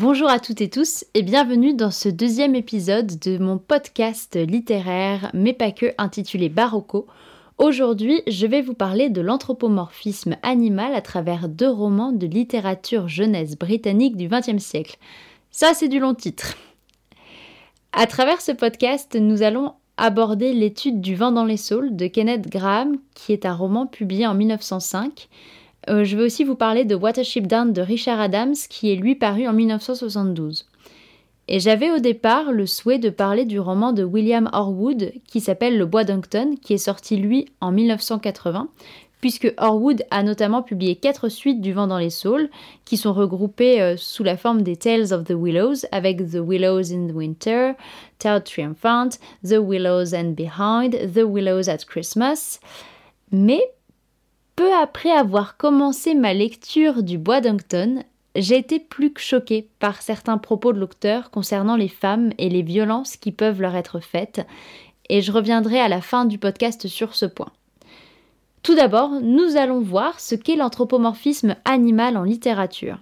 Bonjour à toutes et tous et bienvenue dans ce deuxième épisode de mon podcast littéraire, mais pas que, intitulé Barocco. Aujourd'hui, je vais vous parler de l'anthropomorphisme animal à travers deux romans de littérature jeunesse britannique du XXe siècle. Ça, c'est du long titre. À travers ce podcast, nous allons aborder l'étude du vent dans les saules de Kenneth Graham, qui est un roman publié en 1905 euh, je vais aussi vous parler de Watership Down de Richard Adams, qui est lui paru en 1972. Et j'avais au départ le souhait de parler du roman de William Horwood qui s'appelle Le Bois d'Uncton, qui est sorti lui en 1980, puisque Horwood a notamment publié quatre suites du Vent dans les Saules, qui sont regroupées euh, sous la forme des Tales of the Willows, avec The Willows in the Winter, Tale Triumphant, The Willows and Behind, The Willows at Christmas. Mais peu après avoir commencé ma lecture du Bois d'Uncton, j'ai été plus que choquée par certains propos de l'auteur concernant les femmes et les violences qui peuvent leur être faites, et je reviendrai à la fin du podcast sur ce point. Tout d'abord, nous allons voir ce qu'est l'anthropomorphisme animal en littérature.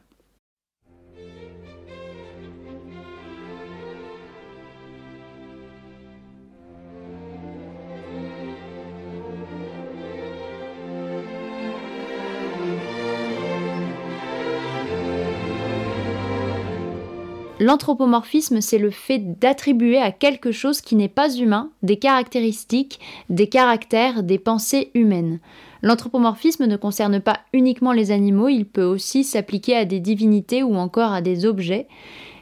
L'anthropomorphisme, c'est le fait d'attribuer à quelque chose qui n'est pas humain des caractéristiques, des caractères, des pensées humaines. L'anthropomorphisme ne concerne pas uniquement les animaux, il peut aussi s'appliquer à des divinités ou encore à des objets.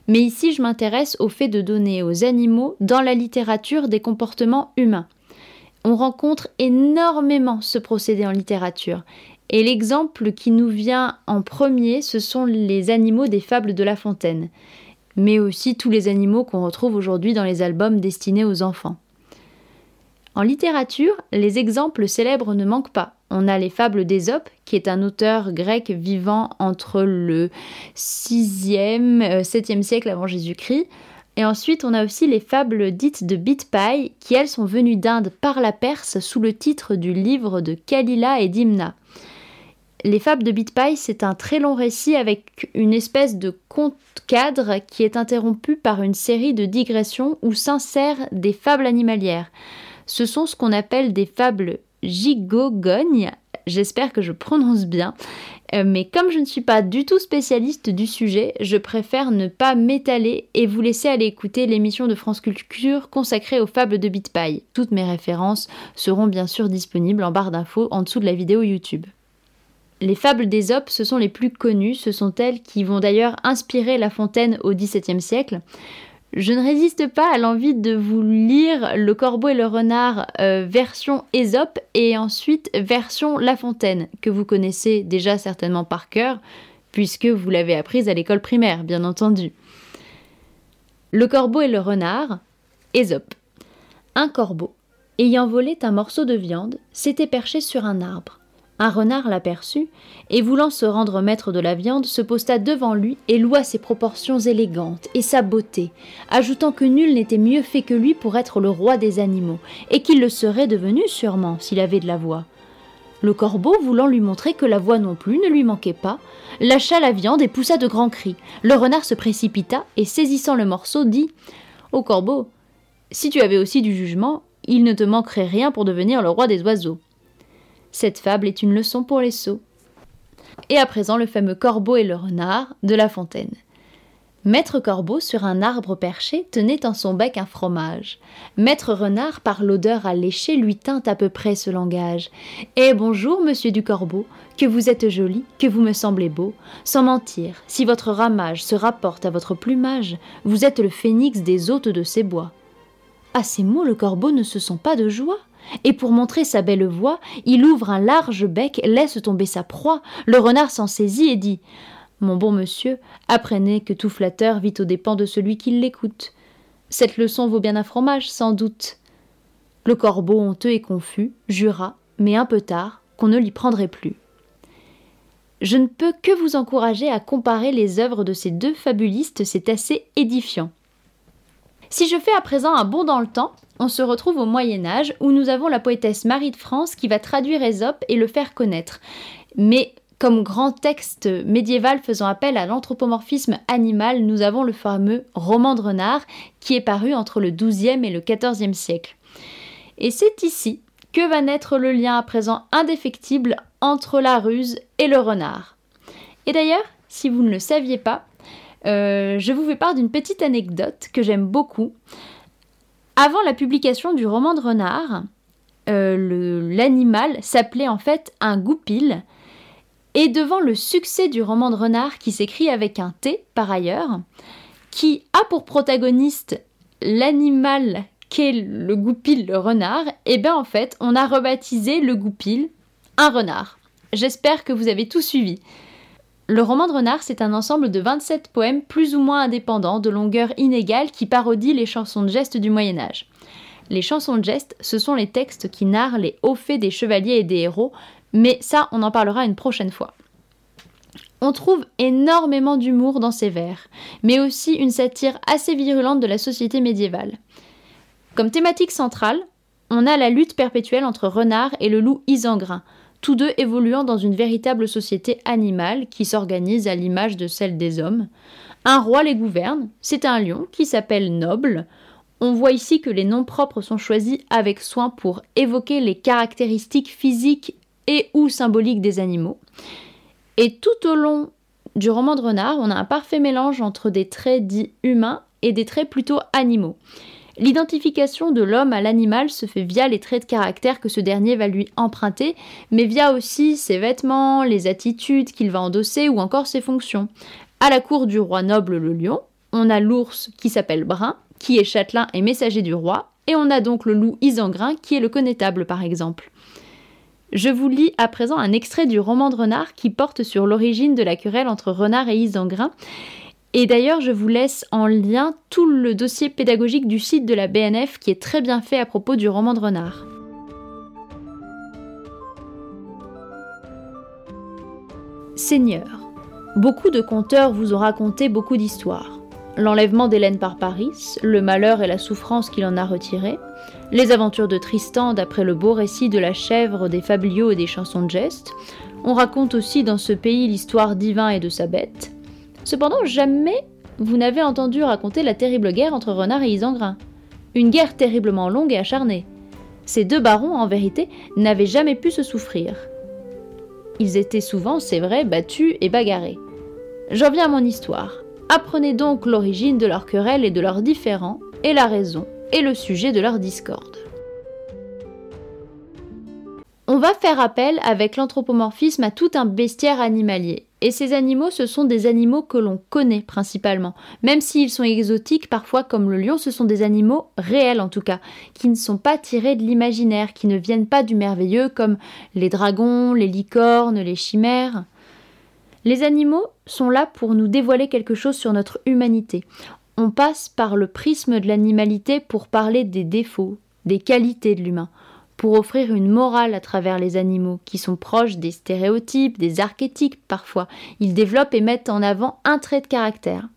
Mais ici, je m'intéresse au fait de donner aux animaux, dans la littérature, des comportements humains. On rencontre énormément ce procédé en littérature. Et l'exemple qui nous vient en premier, ce sont les animaux des fables de La Fontaine mais aussi tous les animaux qu'on retrouve aujourd'hui dans les albums destinés aux enfants. En littérature, les exemples célèbres ne manquent pas. On a les fables d'Ésope, qui est un auteur grec vivant entre le 6e, 7e euh, siècle avant Jésus-Christ. Et ensuite, on a aussi les fables dites de Bitpai, qui elles sont venues d'Inde par la Perse sous le titre du livre de Kalila et Dimna. Les Fables de Bitpie, c'est un très long récit avec une espèce de conte cadre qui est interrompu par une série de digressions où s'insèrent des fables animalières. Ce sont ce qu'on appelle des fables gigogognes, j'espère que je prononce bien, euh, mais comme je ne suis pas du tout spécialiste du sujet, je préfère ne pas m'étaler et vous laisser aller écouter l'émission de France Culture consacrée aux fables de Bitpie. Toutes mes références seront bien sûr disponibles en barre d'infos en dessous de la vidéo YouTube. Les fables d'Ésope, ce sont les plus connues, ce sont elles qui vont d'ailleurs inspirer La Fontaine au XVIIe siècle. Je ne résiste pas à l'envie de vous lire Le Corbeau et le Renard euh, version Ésope et ensuite version La Fontaine, que vous connaissez déjà certainement par cœur, puisque vous l'avez apprise à l'école primaire, bien entendu. Le Corbeau et le Renard, Ésope. Un corbeau, ayant volé un morceau de viande, s'était perché sur un arbre. Un renard l'aperçut, et voulant se rendre maître de la viande, se posta devant lui et loua ses proportions élégantes et sa beauté, ajoutant que nul n'était mieux fait que lui pour être le roi des animaux, et qu'il le serait devenu sûrement s'il avait de la voix. Le corbeau, voulant lui montrer que la voix non plus ne lui manquait pas, lâcha la viande et poussa de grands cris. Le renard se précipita et, saisissant le morceau, dit Ô corbeau, si tu avais aussi du jugement, il ne te manquerait rien pour devenir le roi des oiseaux. Cette fable est une leçon pour les sots. Et à présent le fameux corbeau et le renard de La Fontaine. Maître Corbeau, sur un arbre perché, tenait en son bec un fromage. Maître Renard, par l'odeur alléchée, lui tint à peu près ce langage. Eh bonjour, monsieur du Corbeau, que vous êtes joli, que vous me semblez beau. Sans mentir, si votre ramage se rapporte à votre plumage, vous êtes le phénix des hôtes de ces bois. À ces mots, le corbeau ne se sent pas de joie et pour montrer sa belle voix, il ouvre un large bec, laisse tomber sa proie. Le renard s'en saisit et dit Mon bon monsieur, apprenez que tout flatteur vit aux dépens de celui qui l'écoute. Cette leçon vaut bien un fromage, sans doute. Le corbeau, honteux et confus, jura, mais un peu tard, qu'on ne l'y prendrait plus. Je ne peux que vous encourager à comparer les œuvres de ces deux fabulistes, c'est assez édifiant. Si je fais à présent un bond dans le temps, on se retrouve au Moyen Âge où nous avons la poétesse Marie de France qui va traduire Ésope et le faire connaître. Mais Comme grand texte médiéval faisant appel à l'anthropomorphisme animal, nous avons le fameux roman de renard qui est paru entre le XIIe et le XIVe siècle. Et c'est ici que va naître le lien à présent indéfectible entre la ruse et le renard. Et d'ailleurs, si vous ne le saviez pas, euh, je vous fais part d'une petite anecdote que j'aime beaucoup. Avant la publication du roman de renard, euh, l'animal s'appelait en fait un goupil, et devant le succès du roman de renard qui s'écrit avec un T par ailleurs, qui a pour protagoniste l'animal qu'est le goupil, le renard, et eh bien en fait on a rebaptisé le goupil un renard. J'espère que vous avez tout suivi. Le roman de renard, c'est un ensemble de 27 poèmes plus ou moins indépendants, de longueur inégale, qui parodient les chansons de gestes du Moyen Âge. Les chansons de gestes, ce sont les textes qui narrent les hauts faits des chevaliers et des héros, mais ça, on en parlera une prochaine fois. On trouve énormément d'humour dans ces vers, mais aussi une satire assez virulente de la société médiévale. Comme thématique centrale, on a la lutte perpétuelle entre renard et le loup isengrin, tous deux évoluant dans une véritable société animale qui s'organise à l'image de celle des hommes. Un roi les gouverne, c'est un lion qui s'appelle Noble. On voit ici que les noms propres sont choisis avec soin pour évoquer les caractéristiques physiques et ou symboliques des animaux. Et tout au long du roman de renard, on a un parfait mélange entre des traits dits humains et des traits plutôt animaux. L'identification de l'homme à l'animal se fait via les traits de caractère que ce dernier va lui emprunter, mais via aussi ses vêtements, les attitudes qu'il va endosser ou encore ses fonctions. À la cour du roi noble le lion, on a l'ours qui s'appelle Brun, qui est châtelain et messager du roi, et on a donc le loup Isengrin qui est le connétable par exemple. Je vous lis à présent un extrait du roman de Renard qui porte sur l'origine de la querelle entre Renard et Isengrin. Et d'ailleurs, je vous laisse en lien tout le dossier pédagogique du site de la BNF qui est très bien fait à propos du roman de Renard. Seigneur, beaucoup de conteurs vous ont raconté beaucoup d'histoires l'enlèvement d'Hélène par Paris, le malheur et la souffrance qu'il en a retiré, les aventures de Tristan d'après le beau récit de la chèvre, des fabliaux et des chansons de gestes. On raconte aussi dans ce pays l'histoire d'Ivin et de sa bête. Cependant, jamais vous n'avez entendu raconter la terrible guerre entre Renard et Isengrin. Une guerre terriblement longue et acharnée. Ces deux barons, en vérité, n'avaient jamais pu se souffrir. Ils étaient souvent, c'est vrai, battus et bagarrés. J'en viens à mon histoire. Apprenez donc l'origine de leur querelle et de leurs différends, et la raison et le sujet de leur discorde. On va faire appel avec l'anthropomorphisme à tout un bestiaire animalier. Et ces animaux, ce sont des animaux que l'on connaît principalement. Même s'ils sont exotiques, parfois comme le lion, ce sont des animaux réels en tout cas, qui ne sont pas tirés de l'imaginaire, qui ne viennent pas du merveilleux comme les dragons, les licornes, les chimères. Les animaux sont là pour nous dévoiler quelque chose sur notre humanité. On passe par le prisme de l'animalité pour parler des défauts, des qualités de l'humain, pour offrir une morale à travers les animaux, qui sont proches des stéréotypes, des archétypes parfois. Ils développent et mettent en avant un trait de caractère.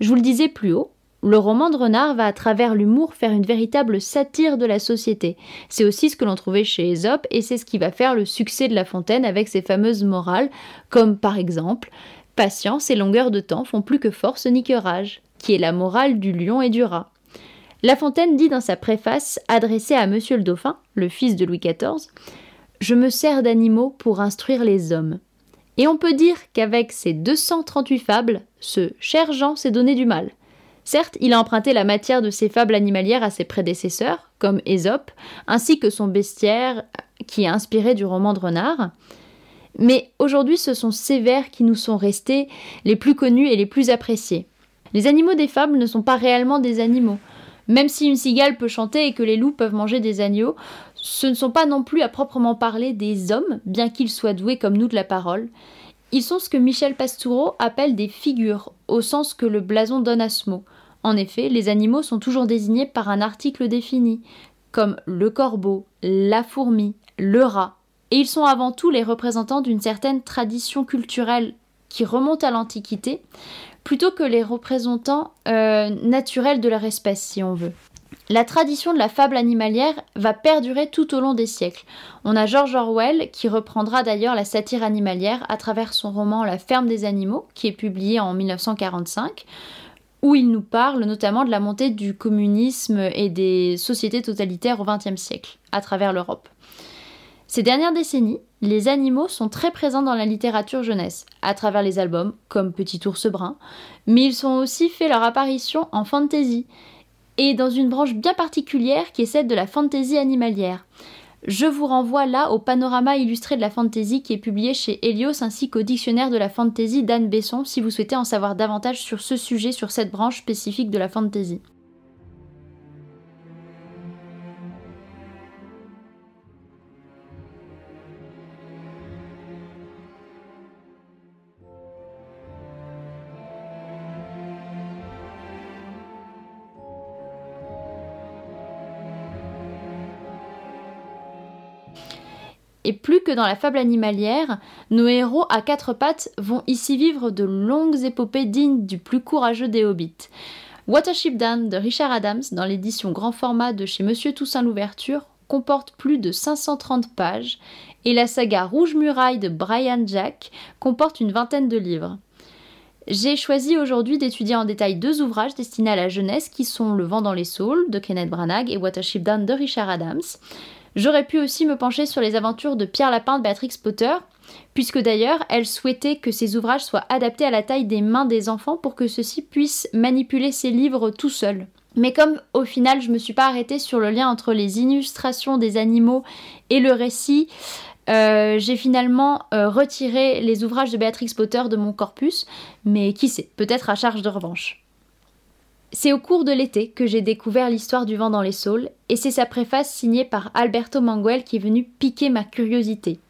Je vous le disais plus haut, le roman de Renard va à travers l'humour faire une véritable satire de la société. C'est aussi ce que l'on trouvait chez Aesop et c'est ce qui va faire le succès de La Fontaine avec ses fameuses morales, comme par exemple Patience et longueur de temps font plus que force ni que rage, qui est la morale du lion et du rat. La Fontaine dit dans sa préface, adressée à Monsieur le Dauphin, le fils de Louis XIV, Je me sers d'animaux pour instruire les hommes. Et on peut dire qu'avec ses 238 fables, ce cher Jean s'est donné du mal. Certes, il a emprunté la matière de ses fables animalières à ses prédécesseurs, comme Ésope, ainsi que son bestiaire qui est inspiré du roman de renard. Mais aujourd'hui, ce sont ces vers qui nous sont restés les plus connus et les plus appréciés. Les animaux des fables ne sont pas réellement des animaux. Même si une cigale peut chanter et que les loups peuvent manger des agneaux, ce ne sont pas non plus à proprement parler des hommes, bien qu'ils soient doués comme nous de la parole. Ils sont ce que Michel Pastoureau appelle des figures, au sens que le blason donne à ce mot. En effet, les animaux sont toujours désignés par un article défini, comme le corbeau, la fourmi, le rat, et ils sont avant tout les représentants d'une certaine tradition culturelle qui remonte à l'Antiquité, plutôt que les représentants euh, naturels de leur espèce, si on veut. La tradition de la fable animalière va perdurer tout au long des siècles. On a George Orwell qui reprendra d'ailleurs la satire animalière à travers son roman La ferme des animaux, qui est publié en 1945, où il nous parle notamment de la montée du communisme et des sociétés totalitaires au XXe siècle à travers l'Europe. Ces dernières décennies, les animaux sont très présents dans la littérature jeunesse, à travers les albums, comme Petit ours brun, mais ils ont aussi fait leur apparition en fantasy, et dans une branche bien particulière qui est celle de la fantasy animalière. Je vous renvoie là au panorama illustré de la fantasy qui est publié chez Helios ainsi qu'au dictionnaire de la fantasy d'Anne Besson si vous souhaitez en savoir davantage sur ce sujet, sur cette branche spécifique de la fantasy. Dans la fable animalière, nos héros à quatre pattes vont ici vivre de longues épopées dignes du plus courageux des hobbits. Watership Down de Richard Adams, dans l'édition grand format de chez Monsieur Toussaint Louverture, comporte plus de 530 pages, et la saga Rouge Muraille de Brian Jack comporte une vingtaine de livres. J'ai choisi aujourd'hui d'étudier en détail deux ouvrages destinés à la jeunesse qui sont Le vent dans les saules de Kenneth Branagh et Watership Down de Richard Adams. J'aurais pu aussi me pencher sur les aventures de Pierre Lapin de Béatrix Potter, puisque d'ailleurs elle souhaitait que ces ouvrages soient adaptés à la taille des mains des enfants pour que ceux-ci puissent manipuler ces livres tout seuls. Mais comme au final je me suis pas arrêtée sur le lien entre les illustrations des animaux et le récit, euh, j'ai finalement euh, retiré les ouvrages de Béatrix Potter de mon corpus, mais qui sait, peut-être à charge de revanche. C'est au cours de l'été que j'ai découvert l'histoire du vent dans les saules, et c'est sa préface signée par Alberto Manguel qui est venu piquer ma curiosité.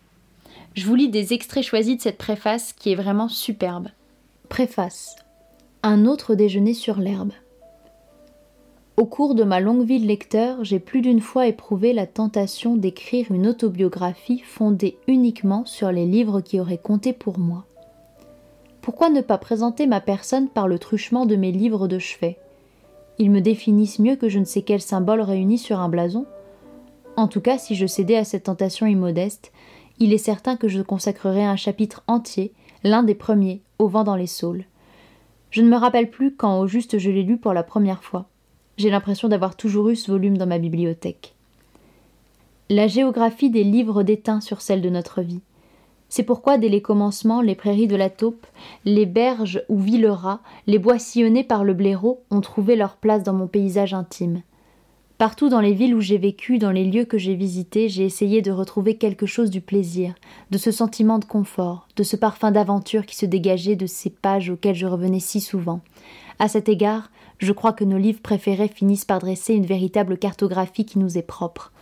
Je vous lis des extraits choisis de cette préface qui est vraiment superbe. Préface. Un autre déjeuner sur l'herbe. Au cours de ma longue vie de lecteur, j'ai plus d'une fois éprouvé la tentation d'écrire une autobiographie fondée uniquement sur les livres qui auraient compté pour moi. Pourquoi ne pas présenter ma personne par le truchement de mes livres de chevet? Ils me définissent mieux que je ne sais quel symbole réuni sur un blason. En tout cas, si je cédais à cette tentation immodeste, il est certain que je consacrerais un chapitre entier, l'un des premiers, au vent dans les saules. Je ne me rappelle plus quand au juste je l'ai lu pour la première fois. J'ai l'impression d'avoir toujours eu ce volume dans ma bibliothèque. La géographie des livres déteint sur celle de notre vie. C'est pourquoi, dès les commencements, les prairies de la taupe, les berges où vit le rat, les bois sillonnés par le blaireau ont trouvé leur place dans mon paysage intime. Partout dans les villes où j'ai vécu, dans les lieux que j'ai visités, j'ai essayé de retrouver quelque chose du plaisir, de ce sentiment de confort, de ce parfum d'aventure qui se dégageait de ces pages auxquelles je revenais si souvent. À cet égard, je crois que nos livres préférés finissent par dresser une véritable cartographie qui nous est propre.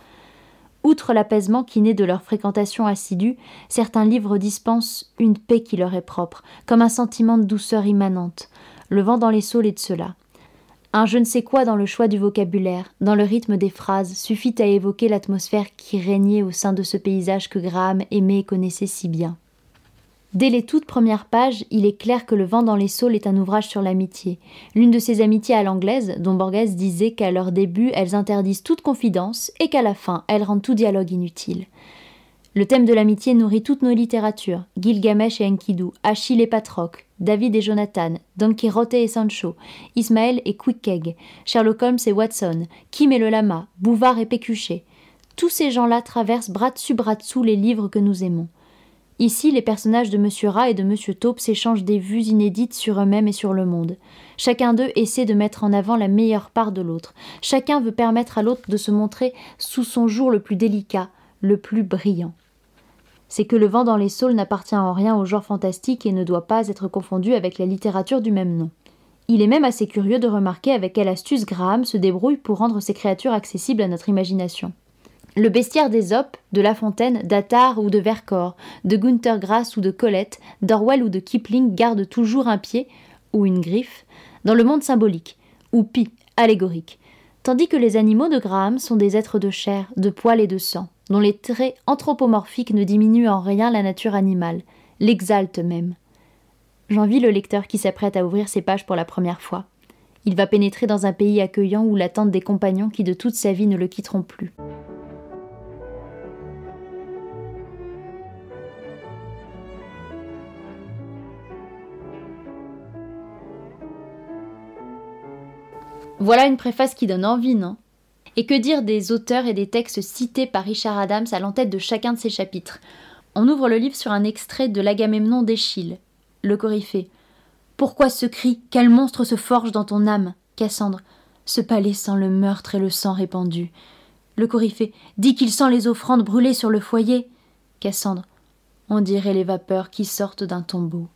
Outre l'apaisement qui naît de leur fréquentation assidue, certains livres dispensent une paix qui leur est propre, comme un sentiment de douceur immanente. Le vent dans les saules est de cela. Un je ne sais quoi dans le choix du vocabulaire, dans le rythme des phrases, suffit à évoquer l'atmosphère qui régnait au sein de ce paysage que Graham aimait et connaissait si bien. Dès les toutes premières pages, il est clair que Le vent dans les saules est un ouvrage sur l'amitié, l'une de ces amitiés à l'anglaise dont Borges disait qu'à leur début elles interdisent toute confidence et qu'à la fin elles rendent tout dialogue inutile. Le thème de l'amitié nourrit toutes nos littératures, Gilgamesh et Enkidu, Achille et Patroc, David et Jonathan, Don Quixote et Sancho, Ismaël et Quickeg, Sherlock Holmes et Watson, Kim et le lama, Bouvard et Pécuchet. Tous ces gens-là traversent bras dessus bras dessous les livres que nous aimons. Ici, les personnages de Monsieur Rat et de Monsieur Taupe s'échangent des vues inédites sur eux-mêmes et sur le monde. Chacun d'eux essaie de mettre en avant la meilleure part de l'autre. Chacun veut permettre à l'autre de se montrer sous son jour le plus délicat, le plus brillant. C'est que le vent dans les saules n'appartient en rien au genre fantastique et ne doit pas être confondu avec la littérature du même nom. Il est même assez curieux de remarquer avec quelle astuce Graham se débrouille pour rendre ces créatures accessibles à notre imagination. Le bestiaire d'Ésope, de La Fontaine, d'Attar ou de Vercors, de Gunther Grass ou de Colette, d'Orwell ou de Kipling garde toujours un pied, ou une griffe, dans le monde symbolique, ou pi, allégorique, tandis que les animaux de Graham sont des êtres de chair, de poils et de sang, dont les traits anthropomorphiques ne diminuent en rien la nature animale, l'exaltent même. J'envie le lecteur qui s'apprête à ouvrir ces pages pour la première fois. Il va pénétrer dans un pays accueillant où l'attendent des compagnons qui de toute sa vie ne le quitteront plus. Voilà une préface qui donne envie, non? Et que dire des auteurs et des textes cités par Richard Adams à l'entête de chacun de ses chapitres? On ouvre le livre sur un extrait de l'Agamemnon d'Échille. Le Coryphée. Pourquoi ce cri? Quel monstre se forge dans ton âme? Cassandre. Ce palais sent le meurtre et le sang répandu. Le Coryphée. Dit qu'il sent les offrandes brûlées sur le foyer. Cassandre. On dirait les vapeurs qui sortent d'un tombeau.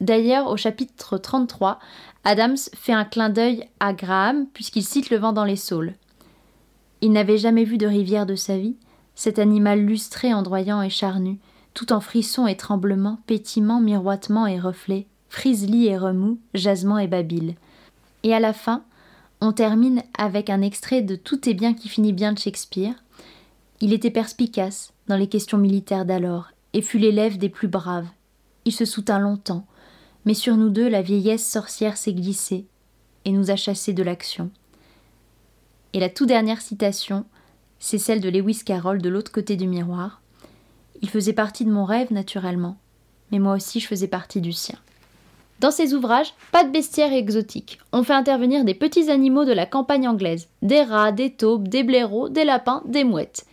D'ailleurs, au chapitre 33, Adams fait un clin d'œil à Graham puisqu'il cite le vent dans les saules. Il n'avait jamais vu de rivière de sa vie, cet animal lustré, endroyant et charnu, tout en frissons et tremblements, pétillements, miroitements et reflets, frislis et remous, jasements et babil. Et à la fin, on termine avec un extrait de Tout est bien qui finit bien de Shakespeare. Il était perspicace dans les questions militaires d'alors, et fut l'élève des plus braves. Il se soutint longtemps, mais sur nous deux la vieillesse sorcière s'est glissée et nous a chassés de l'action. Et la toute dernière citation, c'est celle de Lewis Carroll de l'autre côté du miroir. Il faisait partie de mon rêve, naturellement, mais moi aussi je faisais partie du sien. Dans ces ouvrages, pas de bestiaires exotiques. On fait intervenir des petits animaux de la campagne anglaise, des rats, des taupes, des blaireaux, des lapins, des mouettes.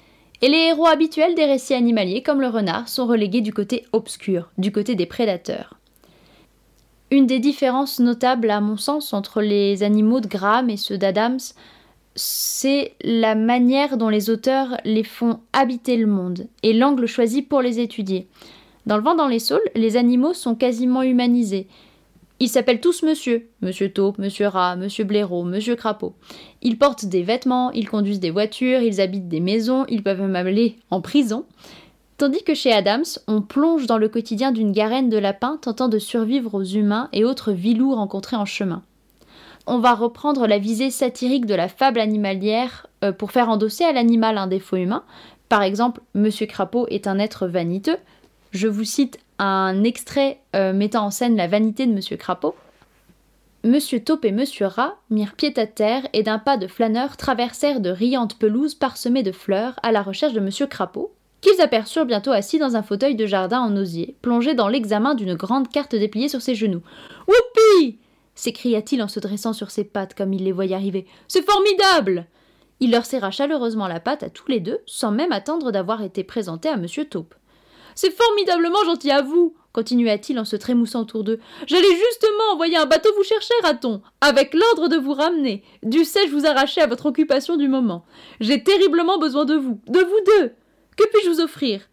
Et les héros habituels des récits animaliers, comme le renard, sont relégués du côté obscur, du côté des prédateurs. Une des différences notables, à mon sens, entre les animaux de Graham et ceux d'Adams, c'est la manière dont les auteurs les font habiter le monde et l'angle choisi pour les étudier. Dans Le vent dans les saules, les animaux sont quasiment humanisés. Ils s'appellent tous monsieur, monsieur taupe, monsieur rat, monsieur blaireau, monsieur crapaud. Ils portent des vêtements, ils conduisent des voitures, ils habitent des maisons, ils peuvent même aller en prison. Tandis que chez Adams, on plonge dans le quotidien d'une garenne de lapins tentant de survivre aux humains et autres vilous rencontrés en chemin. On va reprendre la visée satirique de la fable animalière euh, pour faire endosser à l'animal un défaut humain. Par exemple, Monsieur Crapaud est un être vaniteux. Je vous cite un extrait euh, mettant en scène la vanité de Monsieur Crapaud. Monsieur Taupe et Monsieur Rat mirent pied à terre et d'un pas de flâneur traversèrent de riantes pelouses parsemées de fleurs à la recherche de Monsieur Crapaud, qu'ils aperçurent bientôt assis dans un fauteuil de jardin en osier, plongé dans l'examen d'une grande carte dépliée sur ses genoux. Whoopi s'écria-t-il en se dressant sur ses pattes comme il les voyait arriver. C'est formidable Il leur serra chaleureusement la patte à tous les deux, sans même attendre d'avoir été présenté à M. Taupe. C'est formidablement gentil à vous continua-t-il en se trémoussant autour d'eux. J'allais justement envoyer un bateau vous chercher, raton, avec l'ordre de vous ramener. Dussé-je vous arracher à votre occupation du moment. J'ai terriblement besoin de vous, de vous deux. Que puis-je vous offrir?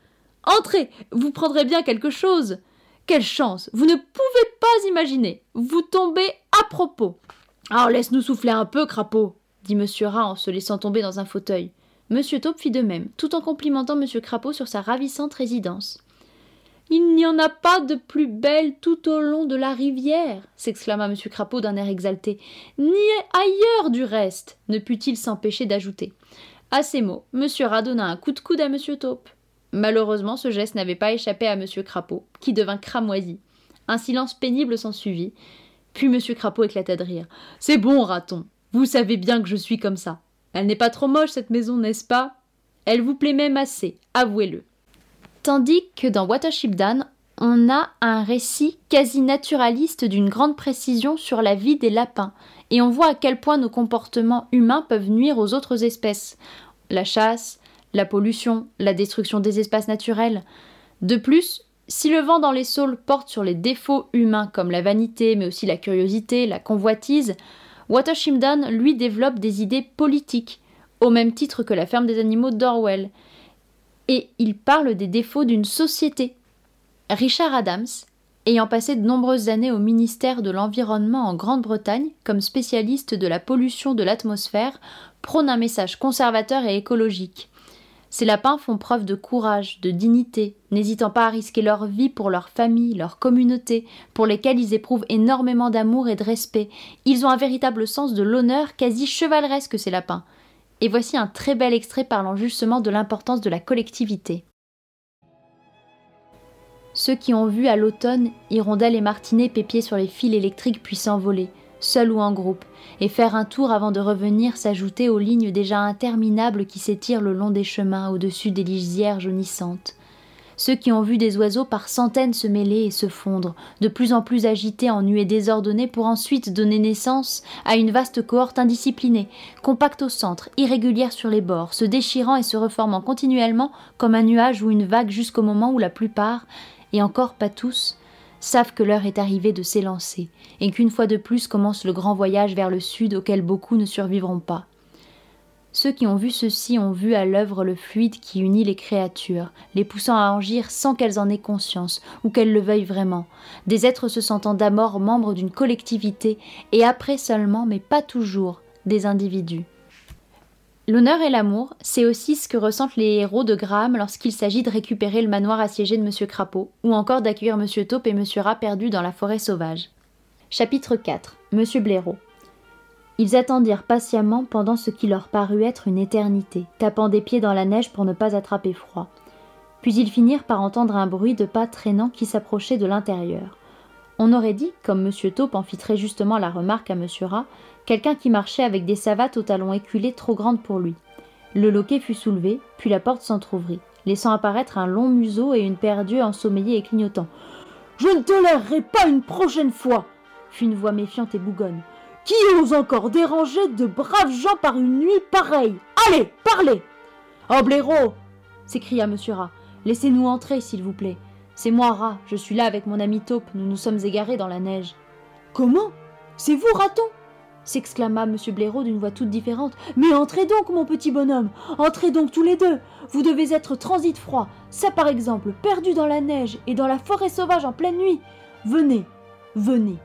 Entrez, vous prendrez bien quelque chose. Quelle chance Vous ne pouvez pas imaginer. Vous tombez à propos. Alors laisse-nous souffler un peu, crapaud, dit Monsieur Rat en se laissant tomber dans un fauteuil. Monsieur Taupe fit de même, tout en complimentant Monsieur Crapaud sur sa ravissante résidence. Il n'y en a pas de plus belle tout au long de la rivière, s'exclama Monsieur Crapaud d'un air exalté, ni ailleurs du reste, ne put-il s'empêcher d'ajouter. À ces mots, Monsieur Rat donna un coup de coude à Monsieur Taupe. Malheureusement, ce geste n'avait pas échappé à Monsieur Crapaud, qui devint cramoisi. Un silence pénible s'ensuivit. Puis Monsieur Crapaud éclata de rire. C'est bon, raton. Vous savez bien que je suis comme ça. Elle n'est pas trop moche, cette maison, n'est-ce pas? Elle vous plaît même assez, avouez-le. Tandis que dans Watership Dan, on a un récit quasi naturaliste d'une grande précision sur la vie des lapins, et on voit à quel point nos comportements humains peuvent nuire aux autres espèces la chasse, la pollution, la destruction des espaces naturels. De plus, si le vent dans les saules porte sur les défauts humains comme la vanité, mais aussi la curiosité, la convoitise, Watershimdan, lui, développe des idées politiques, au même titre que la ferme des animaux d'Orwell. Et il parle des défauts d'une société. Richard Adams, ayant passé de nombreuses années au ministère de l'Environnement en Grande-Bretagne comme spécialiste de la pollution de l'atmosphère, prône un message conservateur et écologique. Ces lapins font preuve de courage, de dignité, n'hésitant pas à risquer leur vie pour leur famille, leur communauté, pour lesquelles ils éprouvent énormément d'amour et de respect. Ils ont un véritable sens de l'honneur quasi chevaleresque, ces lapins. Et voici un très bel extrait parlant justement de l'importance de la collectivité. Ceux qui ont vu à l'automne hirondelles et martinets pépier sur les fils électriques puis s'envoler, seul ou en groupe, et faire un tour avant de revenir s'ajouter aux lignes déjà interminables qui s'étirent le long des chemins au-dessus des lisières jaunissantes. Ceux qui ont vu des oiseaux par centaines se mêler et se fondre, de plus en plus agités en nuées désordonnées pour ensuite donner naissance à une vaste cohorte indisciplinée, compacte au centre, irrégulière sur les bords, se déchirant et se reformant continuellement comme un nuage ou une vague jusqu'au moment où la plupart, et encore pas tous, savent que l'heure est arrivée de s'élancer, et qu'une fois de plus commence le grand voyage vers le sud auquel beaucoup ne survivront pas. Ceux qui ont vu ceci ont vu à l'œuvre le fluide qui unit les créatures, les poussant à agir sans qu'elles en aient conscience ou qu'elles le veuillent vraiment, des êtres se sentant d'abord membres d'une collectivité et après seulement, mais pas toujours, des individus. L'honneur et l'amour, c'est aussi ce que ressentent les héros de Graham lorsqu'il s'agit de récupérer le manoir assiégé de M. Crapaud, ou encore d'accueillir M. Taupe et M. Rat perdus dans la forêt sauvage. Chapitre 4 M. Blaireau ils attendirent patiemment pendant ce qui leur parut être une éternité, tapant des pieds dans la neige pour ne pas attraper froid. Puis ils finirent par entendre un bruit de pas traînants qui s'approchait de l'intérieur. On aurait dit, comme M. Taupe en fit très justement la remarque à M. Rat, quelqu'un qui marchait avec des savates aux talons éculés trop grandes pour lui. Le loquet fut soulevé, puis la porte s'entr'ouvrit, laissant apparaître un long museau et une paire d'yeux ensommeillés et clignotants. Je ne tolérerai pas une prochaine fois fut une voix méfiante et bougonne. Qui ose encore déranger de braves gens par une nuit pareille Allez, parlez Oh, blaireau s'écria Monsieur Rat. Laissez-nous entrer, s'il vous plaît. C'est moi, Rat. Je suis là avec mon ami Taupe. Nous nous sommes égarés dans la neige. Comment? C'est vous, raton? s'exclama Monsieur Blaireau d'une voix toute différente. Mais entrez donc, mon petit bonhomme Entrez donc tous les deux Vous devez être transit froid, ça par exemple, perdu dans la neige et dans la forêt sauvage en pleine nuit. Venez, venez.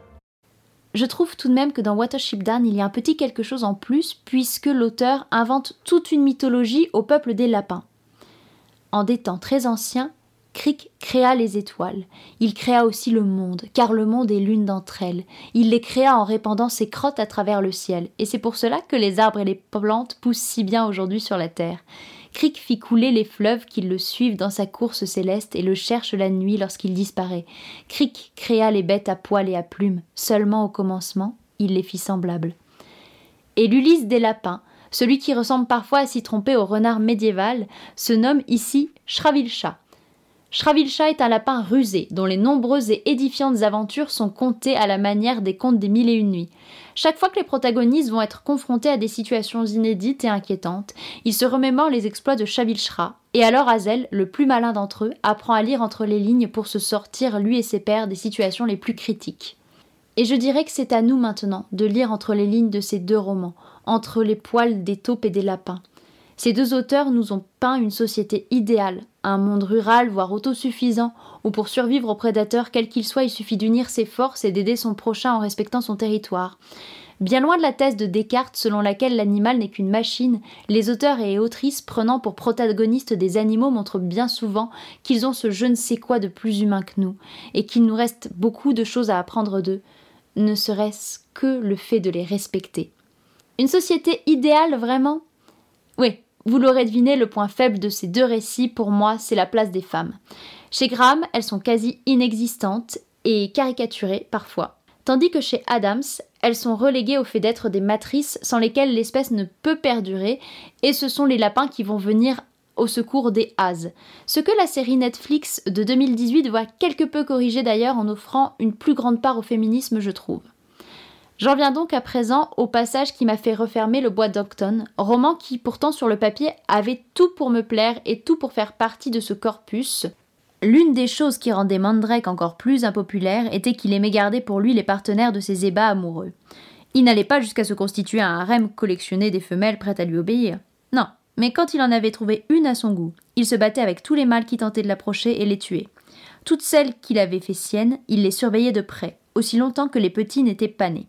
Je trouve tout de même que dans Watership Down, il y a un petit quelque chose en plus, puisque l'auteur invente toute une mythologie au peuple des lapins. En des temps très anciens, Crick créa les étoiles. Il créa aussi le monde, car le monde est l'une d'entre elles. Il les créa en répandant ses crottes à travers le ciel, et c'est pour cela que les arbres et les plantes poussent si bien aujourd'hui sur la terre. Crick fit couler les fleuves qui le suivent dans sa course céleste et le cherchent la nuit lorsqu'il disparaît. Crick créa les bêtes à poils et à plumes. Seulement au commencement, il les fit semblables. Et l'Ulysse des lapins, celui qui ressemble parfois à s'y tromper au renard médiéval, se nomme ici Shravilcha. Shravilcha est un lapin rusé, dont les nombreuses et édifiantes aventures sont contées à la manière des contes des mille et une nuits. Chaque fois que les protagonistes vont être confrontés à des situations inédites et inquiétantes, ils se remémorent les exploits de Shavilshra, et alors Hazel, le plus malin d'entre eux, apprend à lire entre les lignes pour se sortir, lui et ses pairs, des situations les plus critiques. Et je dirais que c'est à nous maintenant de lire entre les lignes de ces deux romans, entre les poils des taupes et des lapins. Ces deux auteurs nous ont peint une société idéale, un monde rural, voire autosuffisant, où pour survivre aux prédateurs, quel qu'il soit, il suffit d'unir ses forces et d'aider son prochain en respectant son territoire. Bien loin de la thèse de Descartes selon laquelle l'animal n'est qu'une machine, les auteurs et autrices prenant pour protagonistes des animaux montrent bien souvent qu'ils ont ce je ne sais quoi de plus humain que nous, et qu'il nous reste beaucoup de choses à apprendre d'eux, ne serait-ce que le fait de les respecter. Une société idéale, vraiment? Oui, vous l'aurez deviné, le point faible de ces deux récits, pour moi, c'est la place des femmes. Chez Graham, elles sont quasi inexistantes et caricaturées parfois, tandis que chez Adams, elles sont reléguées au fait d'être des matrices sans lesquelles l'espèce ne peut perdurer, et ce sont les lapins qui vont venir au secours des As. Ce que la série Netflix de 2018 voit quelque peu corriger d'ailleurs en offrant une plus grande part au féminisme, je trouve. J'en viens donc à présent au passage qui m'a fait refermer le bois d'Octon, roman qui pourtant sur le papier avait tout pour me plaire et tout pour faire partie de ce corpus. L'une des choses qui rendait Mandrake encore plus impopulaire était qu'il aimait garder pour lui les partenaires de ses ébats amoureux. Il n'allait pas jusqu'à se constituer un harem collectionné des femelles prêtes à lui obéir. Non, mais quand il en avait trouvé une à son goût, il se battait avec tous les mâles qui tentaient de l'approcher et les tuer. Toutes celles qu'il avait fait siennes, il les surveillait de près, aussi longtemps que les petits n'étaient pas nés.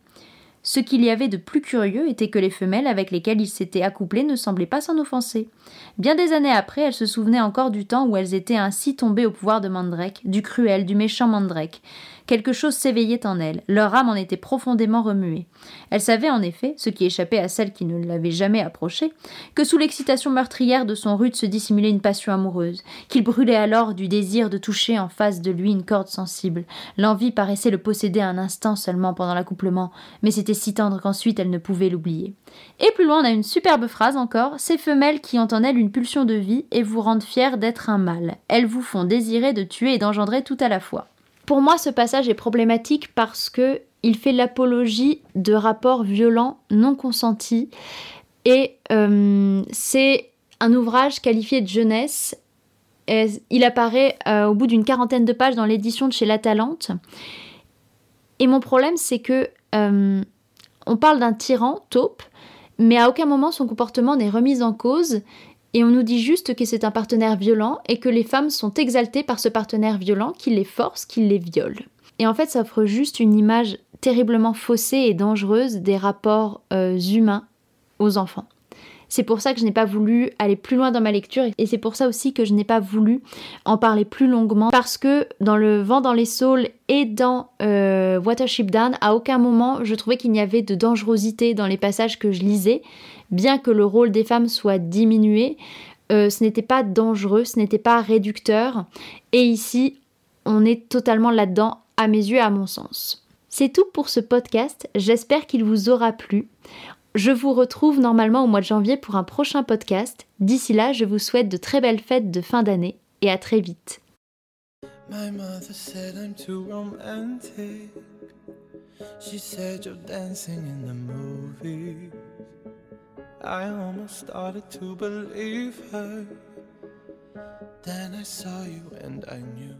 Ce qu'il y avait de plus curieux était que les femelles avec lesquelles il s'était accouplé ne semblaient pas s'en offenser. Bien des années après, elles se souvenaient encore du temps où elles étaient ainsi tombées au pouvoir de Mandrake, du cruel, du méchant Mandrake. Quelque chose s'éveillait en elles, leur âme en était profondément remuée. Elles savaient en effet, ce qui échappait à celles qui ne l'avaient jamais approché, que sous l'excitation meurtrière de son rude se dissimulait une passion amoureuse, qu'il brûlait alors du désir de toucher en face de lui une corde sensible. L'envie paraissait le posséder un instant seulement pendant l'accouplement, mais C'était si tendre qu'ensuite elle ne pouvait l'oublier. Et plus loin, on a une superbe phrase encore Ces femelles qui ont en elles une pulsion de vie et vous rendent fiers d'être un mâle. Elles vous font désirer de tuer et d'engendrer tout à la fois. Pour moi, ce passage est problématique parce que il fait l'apologie de rapports violents non consentis et euh, c'est un ouvrage qualifié de jeunesse. il apparaît euh, au bout d'une quarantaine de pages dans l'édition de chez La Talente. Et mon problème, c'est que euh, on parle d'un tyran, taupe, mais à aucun moment son comportement n'est remis en cause. Et on nous dit juste que c'est un partenaire violent et que les femmes sont exaltées par ce partenaire violent qui les force, qui les viole. Et en fait, ça offre juste une image terriblement faussée et dangereuse des rapports humains aux enfants. C'est pour ça que je n'ai pas voulu aller plus loin dans ma lecture et c'est pour ça aussi que je n'ai pas voulu en parler plus longuement parce que dans Le vent dans les saules et dans euh, Watership Down, à aucun moment je trouvais qu'il n'y avait de dangerosité dans les passages que je lisais, bien que le rôle des femmes soit diminué. Euh, ce n'était pas dangereux, ce n'était pas réducteur. Et ici, on est totalement là-dedans, à mes yeux et à mon sens. C'est tout pour ce podcast, j'espère qu'il vous aura plu. Je vous retrouve normalement au mois de janvier pour un prochain podcast. D'ici là, je vous souhaite de très belles fêtes de fin d'année et à très vite. I almost started to believe her. Then I saw you and I knew.